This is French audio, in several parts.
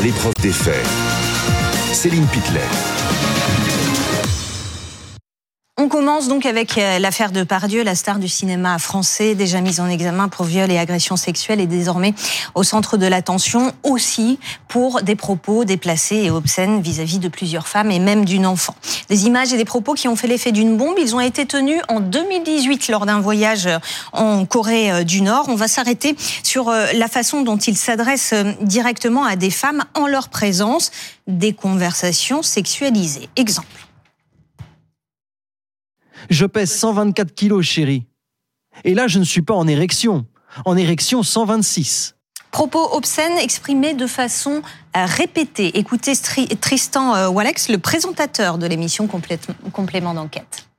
à l'épreuve des faits. Céline Pitlet. On commence donc avec euh, l'affaire de Pardieu, la star du cinéma français, déjà mise en examen pour viol et agression sexuelle, et désormais au centre de l'attention aussi pour des propos déplacés et obscènes vis-à-vis de plusieurs femmes et même d'une enfant. Des images et des propos qui ont fait l'effet d'une bombe. Ils ont été tenus en 2018 lors d'un voyage en Corée euh, du Nord. On va s'arrêter sur euh, la façon dont il s'adresse directement à des femmes en leur présence, des conversations sexualisées. Exemple. Je pèse 124 kilos, chérie. Et là, je ne suis pas en érection. En érection 126. Propos obscènes exprimés de façon euh, répétée. Écoutez Tristan euh, Walex, le présentateur de l'émission Complément d'enquête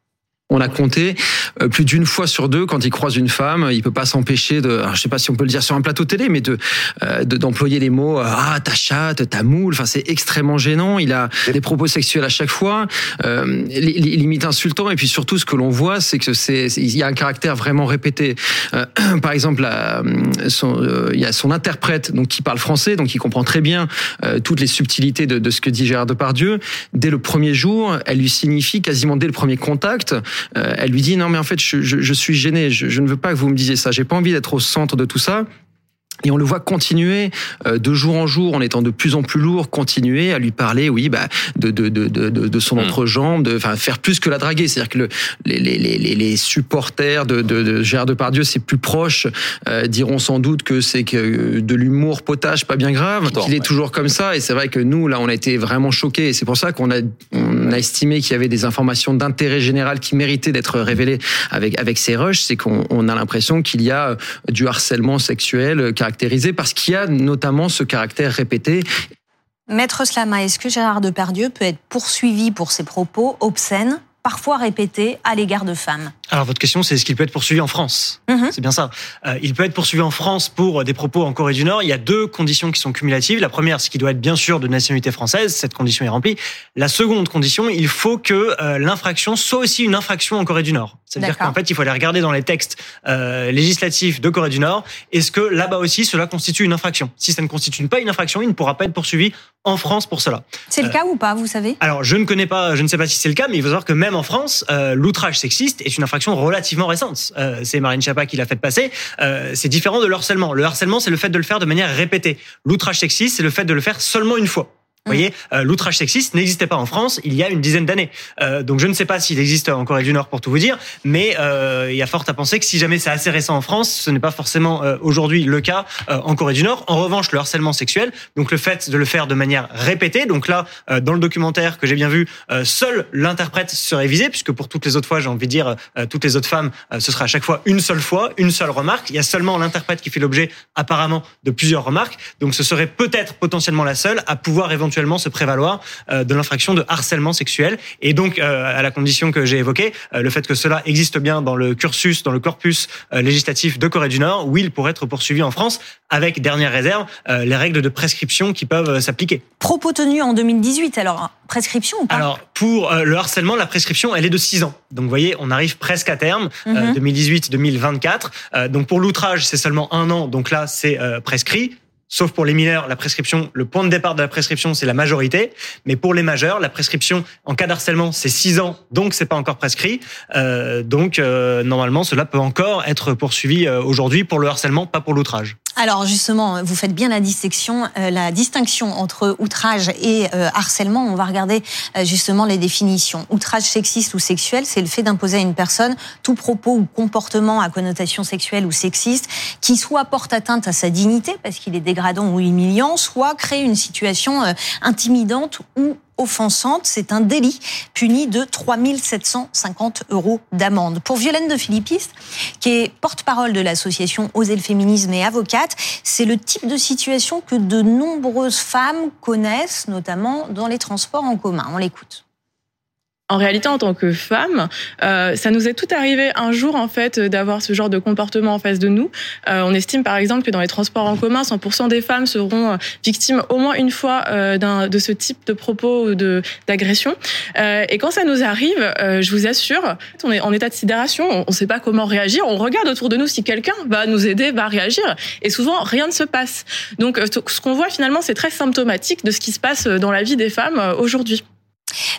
on a compté euh, plus d'une fois sur deux quand il croise une femme, il peut pas s'empêcher de, je sais pas si on peut le dire sur un plateau télé, mais de euh, d'employer les mots euh, ah ta chatte, ta moule. Enfin c'est extrêmement gênant. Il a des propos sexuels à chaque fois, euh, limite insultant. Et puis surtout ce que l'on voit, c'est que c'est il y a un caractère vraiment répété. par exemple, son, il y a son interprète donc qui parle français, donc il comprend très bien toutes les subtilités de, de ce que dit Gérard Depardieu. Dès le premier jour, elle lui signifie quasiment dès le premier contact euh, elle lui dit non mais en fait je, je, suis gêné, je, je, ne veux pas que vous me disiez ça, j'ai pas envie d'être au centre de tout ça. Et on le voit continuer euh, de jour en jour, en étant de plus en plus lourd, continuer à lui parler, oui, bah, de, de, de, de, de son hmm. entrejambe, de, enfin, faire plus que la draguer. C'est-à-dire que le, les, les, les, les supporters de, de, de Gérard Depardieu, c'est plus proche, euh, diront sans doute que c'est que de l'humour potage, pas bien grave, qu'il est toujours comme ça. Et c'est vrai que nous, là, on a été vraiment choqués. Et c'est pour ça qu'on a, on a estimé qu'il y avait des informations d'intérêt général qui méritaient d'être révélées avec, avec ces rushs. C'est qu'on on a l'impression qu'il y a du harcèlement sexuel, caractérisé parce qu'il y a notamment ce caractère répété. Maître Slama, est-ce que Gérard Depardieu peut être poursuivi pour ses propos obscènes, parfois répétés à l'égard de femmes alors votre question, c'est est-ce qu'il peut être poursuivi en France mhm. C'est bien ça. Euh, il peut être poursuivi en France pour des propos en Corée du Nord. Il y a deux conditions qui sont cumulatives. La première, c'est qu'il doit être bien sûr de nationalité française. Cette condition est remplie. La seconde condition, il faut que euh, l'infraction soit aussi une infraction en Corée du Nord. C'est-à-dire qu'en fait, il faut aller regarder dans les textes euh, législatifs de Corée du Nord. Est-ce que là-bas aussi, cela constitue une infraction? Si ça ne constitue pas une infraction, il ne pourra pas être poursuivi en France pour cela. C'est le cas ou pas, vous savez? Alors, je ne connais pas, je ne sais pas si c'est le cas, mais il faut savoir que même en France, l'outrage sexiste est une infraction relativement récente. Euh, c'est Marine Chapa qui l'a fait passer. Euh, c'est différent de le harcèlement. Le harcèlement, c'est le fait de le faire de manière répétée. L'outrage sexiste, c'est le fait de le faire seulement une fois. Vous voyez, euh, l'outrage sexiste n'existait pas en France il y a une dizaine d'années. Euh, donc je ne sais pas s'il existe en Corée du Nord pour tout vous dire, mais euh, il y a fort à penser que si jamais c'est assez récent en France, ce n'est pas forcément aujourd'hui le cas en Corée du Nord. En revanche, le harcèlement sexuel, donc le fait de le faire de manière répétée, donc là, dans le documentaire que j'ai bien vu, seul l'interprète serait visé, puisque pour toutes les autres fois, j'ai envie de dire, toutes les autres femmes, ce sera à chaque fois une seule fois, une seule remarque. Il y a seulement l'interprète qui fait l'objet apparemment de plusieurs remarques, donc ce serait peut-être potentiellement la seule à pouvoir éventuellement se prévaloir euh, de l'infraction de harcèlement sexuel. Et donc, euh, à la condition que j'ai évoquée, euh, le fait que cela existe bien dans le cursus, dans le corpus législatif de Corée du Nord, où il pourrait être poursuivi en France, avec dernière réserve, les règles de prescription qui peuvent s'appliquer. Propos tenus en 2018, alors prescription ou pas? Alors, pour le harcèlement, la prescription, elle est de 6 ans. Donc, vous voyez, on arrive presque à terme, 2018-2024. Mhm. donc, pour l'outrage, c'est seulement un an. Donc là, c'est prescrit. Sauf pour les mineurs, la prescription, le point de départ de la prescription, c'est la majorité. Mais pour les majeurs, la prescription en cas d'harcèlement, c'est 6 ans, donc c'est pas encore prescrit. Euh, donc euh, normalement, cela peut encore être poursuivi euh, aujourd'hui pour le harcèlement, pas pour l'outrage. Alors justement, vous faites bien la distinction, euh, la distinction entre outrage et euh, harcèlement. On va regarder euh, justement les définitions. Outrage sexiste ou sexuel, c'est le fait d'imposer à une personne tout propos ou comportement à connotation sexuelle ou sexiste qui soit porte atteinte à sa dignité parce qu'il est dégradant ou humiliant, soit crée une situation intimidante ou offensante. C'est un délit puni de 3 750 euros d'amende. Pour Violaine de Philippiste, qui est porte-parole de l'association Oser le féminisme et avocate, c'est le type de situation que de nombreuses femmes connaissent, notamment dans les transports en commun. On l'écoute En réalité, en tant que femme, euh, ça nous est tout arrivé un jour en fait d'avoir ce genre de comportement en face de nous. Euh, on estime par exemple que dans les transports en commun, 100% des femmes seront euh, victimes au moins une fois euh, de ce type de propos ou de d'agression. Euh, et quand ça nous arrive, euh, je vous assure, on est en état de sidération, on ne sait pas comment réagir. On regarde autour de nous si quelqu'un va nous aider, va réagir, et souvent rien ne se passe. Donc ce qu'on voit finalement, c'est très symptomatique de ce qui se passe dans la vie des femmes aujourd'hui.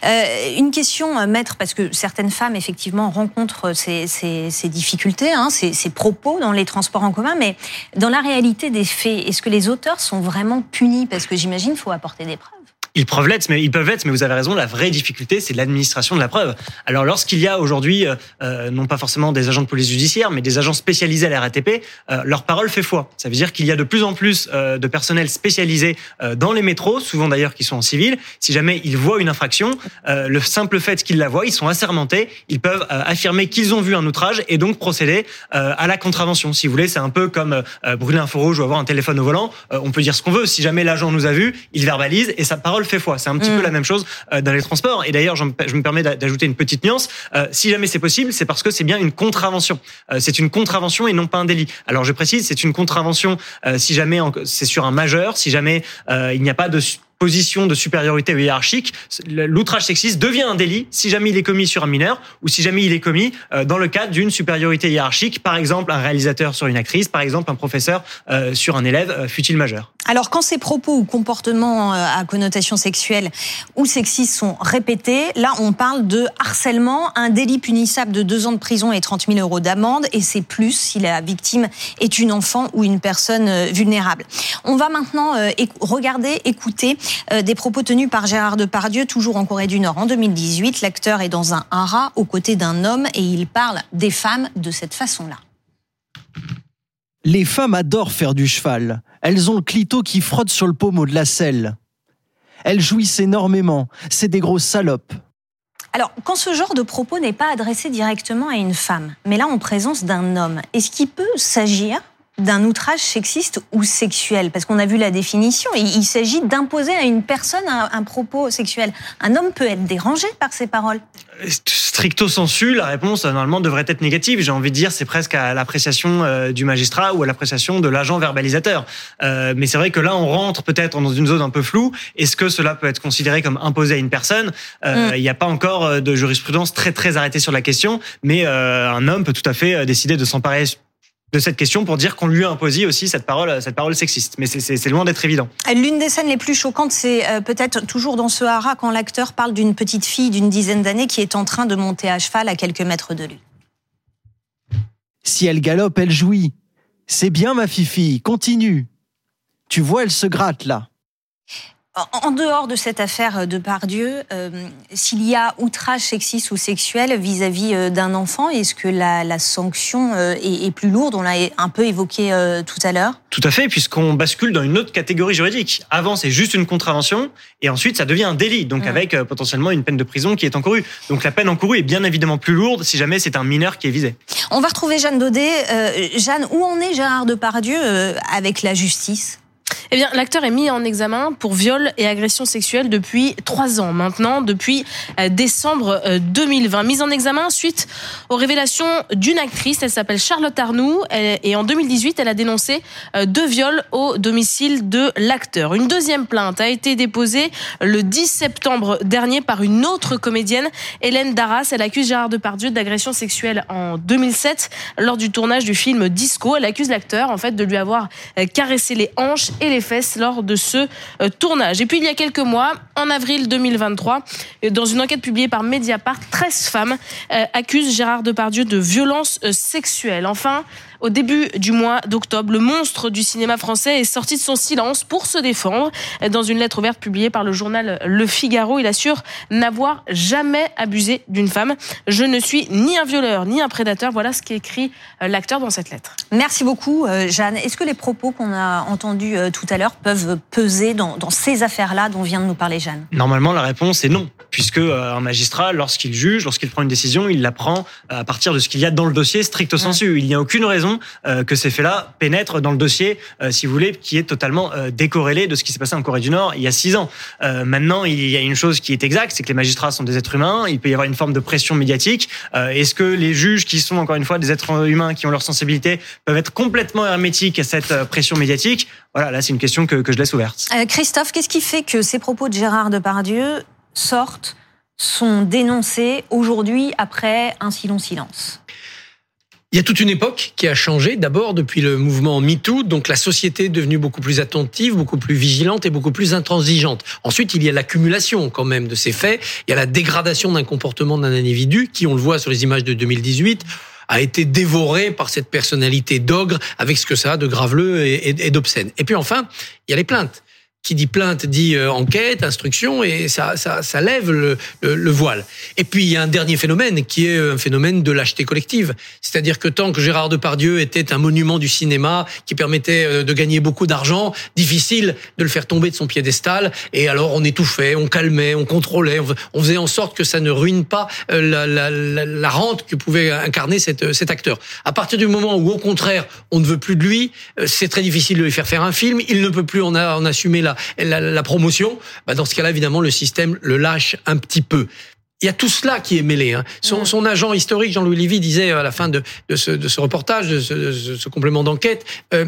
Euh, une question, euh, maître, parce que certaines femmes, effectivement, rencontrent ces, ces, ces difficultés, hein, ces, ces, propos dans les transports en commun, mais dans la réalité des faits, est-ce que les auteurs sont vraiment punis? Parce que j'imagine qu'il faut apporter des preuves. Ils peuvent l'être, mais ils peuvent l'être, mais vous avez raison. La vraie difficulté, c'est l'administration de la preuve. Alors, lorsqu'il y a aujourd'hui, euh, euh, non pas forcément des agents de police judiciaire, mais des agents spécialisés à la RATP, euh, leur parole fait foi. Ça veut dire qu'il y a de plus en plus euh, de personnel spécialisé euh, dans les métros, souvent d'ailleurs qui sont en civil. Si jamais ils voient une infraction, euh, le simple fait qu'ils la voient, ils sont assermentés, ils peuvent affirmer qu'ils ont vu un outrage et donc procéder à la contravention. Si vous voulez, c'est un peu comme brûler un feu rouge ou avoir un téléphone au volant. on peut dire ce qu'on veut. Si jamais l'agent nous a vu, il verbalise et sa parole fait foi. C'est un petit peu mm. la même chose euh, dans les transports. Et d'ailleurs, je me permets d'ajouter une petite nuance. Euh, si jamais c'est possible, c'est parce que c'est bien une contravention. Euh, c'est une contravention et non pas un délit. Alors je précise, c'est une contravention si jamais c'est sur un majeur, si jamais il n'y a pas de position de supériorité hiérarchique, l'outrage sexiste devient un délit si jamais il est commis sur un mineur ou si jamais il est commis dans le cadre d'une supériorité hiérarchique, par exemple un réalisateur sur une actrice, par exemple un professeur sur un élève, fut-il majeur. Alors quand ces propos ou comportements à connotation sexuelle ou sexiste sont répétés, là on parle de harcèlement, un délit punissable de deux ans de prison et 30 000 euros d'amende, et c'est plus si la victime est une enfant ou une personne vulnérable. On va maintenant regarder, écouter euh, des propos tenus par Gérard Depardieu, toujours en Corée du Nord. En 2018, l'acteur est dans un hara aux côtés d'un homme et il parle des femmes de cette façon-là. Les femmes adorent faire du cheval. Elles ont le clito qui frotte sur le pommeau de la selle. Elles jouissent énormément. C'est des grosses salopes. Alors, quand ce genre de propos n'est pas adressé directement à une femme, mais là en présence d'un homme, est-ce qu'il peut s'agir d'un outrage sexiste ou sexuel? Parce qu'on a vu la définition. Il, s'agit d'imposer à une personne un, propos sexuel. Un homme peut être dérangé par ces paroles. Stricto sensu, la réponse normalement devrait être négative. J'ai envie de dire, c'est presque à l'appréciation euh, du magistrat ou à l'appréciation de l'agent verbalisateur. Euh, mais c'est vrai que là, on rentre peut-être dans une zone un peu floue. Est-ce que cela peut être considéré comme imposé à une personne? Euh, mm. Il n'y a pas encore de jurisprudence très très arrêtée sur la question, mais un homme peut tout à fait décider de s'emparer de cette question pour dire qu'on lui a imposé aussi cette parole, cette parole sexiste. Mais c'est loin d'être évident. L'une des scènes les plus choquantes, c'est euh, peut-être toujours dans ce haras quand l'acteur parle d'une petite fille d'une dizaine d'années qui est en train de monter à cheval à quelques mètres de lui. Si elle galope, elle jouit. C'est bien ma fifi, continue. Tu vois, elle se gratte là. En dehors de cette affaire de Pardieu, euh, s'il y a outrage sexiste ou sexuel vis-à-vis euh, d'un enfant, est-ce que la, sanction euh, est, plus lourde? On l'a un peu évoqué tout à l'heure. Tout à fait, puisqu'on bascule dans une autre catégorie juridique. Avant, c'est juste une contravention, et ensuite, ça devient un délit, donc avec potentiellement une peine de prison qui est encourue. Donc la peine encourue est bien évidemment plus lourde si jamais c'est un mineur qui est visé. On va retrouver Jeanne Daudet. Jeanne, où en est Gérard Depardieu avec la justice? Eh bien, l'acteur est mis en examen pour viol et agression sexuelle depuis trois ans maintenant, depuis euh, décembre 2020. Euh, Mise en examen suite aux révélations d'une actrice. Elle s'appelle Charlotte Arnoux et en 2018, elle a dénoncé euh, deux viols au domicile de l'acteur. Une deuxième plainte a été déposée le 10 septembre dernier par une autre comédienne, Hélène Darras. Elle accuse Gérard Depardieu d'agression sexuelle en 2007 lors du tournage du film Disco. Elle accuse l'acteur en fait de lui avoir caressé les hanches et les lors de ce euh, tournage. Et puis il y a quelques mois, en avril 2023, dans une enquête publiée par Mediapart, 13 femmes euh, accusent Gérard Depardieu de violence euh, sexuelle. Enfin, au début du mois d'octobre, le monstre du cinéma français est sorti de son silence pour se défendre. Dans une lettre ouverte publiée par le journal Le Figaro, il assure n'avoir jamais abusé d'une femme. Je ne suis ni un violeur ni un prédateur. Voilà ce qu'écrit l'acteur dans cette lettre. Merci beaucoup, Jeanne. Est-ce que les propos qu'on a entendus tout à l'heure peuvent peser dans, dans ces affaires-là dont vient de nous parler Jeanne? Normalement, la réponse est non, puisque euh, un magistrat, lorsqu'il juge, lorsqu'il prend une décision, il la prend euh, à partir de ce qu'il y a dans le dossier stricto sensu. Il n'y a aucune raison euh, que ces faits-là pénètrent dans le dossier, si vous voulez, qui est totalement décorrélé de ce qui s'est passé en Corée du Nord il y a six ans. Maintenant, il y a une chose qui est exacte, c'est que les magistrats sont des êtres humains. Il peut y avoir une forme de pression médiatique. Est-ce que les juges, qui sont encore une fois des êtres humains, qui ont leur sensibilité, peuvent être complètement hermétiques à cette pression médiatique? Voilà, là, c'est une question que, que je laisse ouverte. Euh, Christophe, qu'est-ce qui fait que ces propos de Gérard Depardieu sortent, sont dénoncés aujourd'hui après un si long silence Il y a toute une époque qui a changé. D'abord, depuis le mouvement MeToo, donc la société est devenue beaucoup plus attentive, beaucoup plus vigilante et beaucoup plus intransigeante. Ensuite, il y a l'accumulation quand même de ces faits. Il y a la dégradation d'un comportement d'un individu qui, on le voit sur les images de 2018, a été dévoré par cette personnalité d'ogre avec ce que ça a de graveleux et d'obscène. Et puis enfin, il y a les plaintes qui dit plainte dit euh, enquête, instruction, et ça, ça, ça lève le, le, le, voile. Et puis il y a un dernier phénomène qui est un phénomène de lâcheté collective. C'est-à-dire que tant que Gérard Depardieu était un monument du cinéma qui permettait euh, de gagner beaucoup d'argent, difficile de le faire tomber de son piédestal. Et alors on étouffait, on calmait, on contrôlait, on faisait en sorte que ça ne ruine pas euh, la, la, la, la rente que pouvait incarner cet, cet acteur. À partir du moment où au contraire on ne veut plus de lui, c'est très difficile de lui faire faire un film. Il ne peut plus en, en assumer la la, la, promotion, bah dans ce cas-là, évidemment, le système le lâche un petit peu. Il y a tout cela qui est mêlé. Hein. Son, son, agent historique, Jean-Louis Lévy, disait à la fin de, de, ce, de ce, reportage, de ce, de ce complément d'enquête, euh,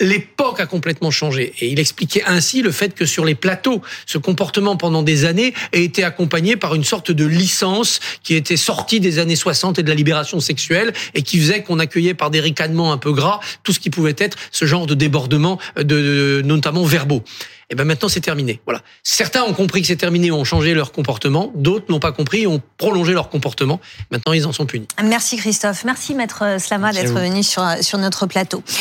L'époque a complètement changé et il expliquait ainsi le fait que sur les plateaux, ce comportement pendant des années a été accompagné par une sorte de licence qui était sortie des années 60 et de la libération sexuelle et qui faisait qu'on accueillait par des ricanements un peu gras tout ce qui pouvait être ce genre de débordement, de, de notamment verbaux. Et ben maintenant c'est terminé. Voilà. Certains ont compris que c'est terminé, ont changé leur comportement. D'autres n'ont pas compris, ont prolongé leur comportement. Maintenant ils en sont punis. Merci Christophe. Merci Maître Slama d'être venu sur, sur notre plateau.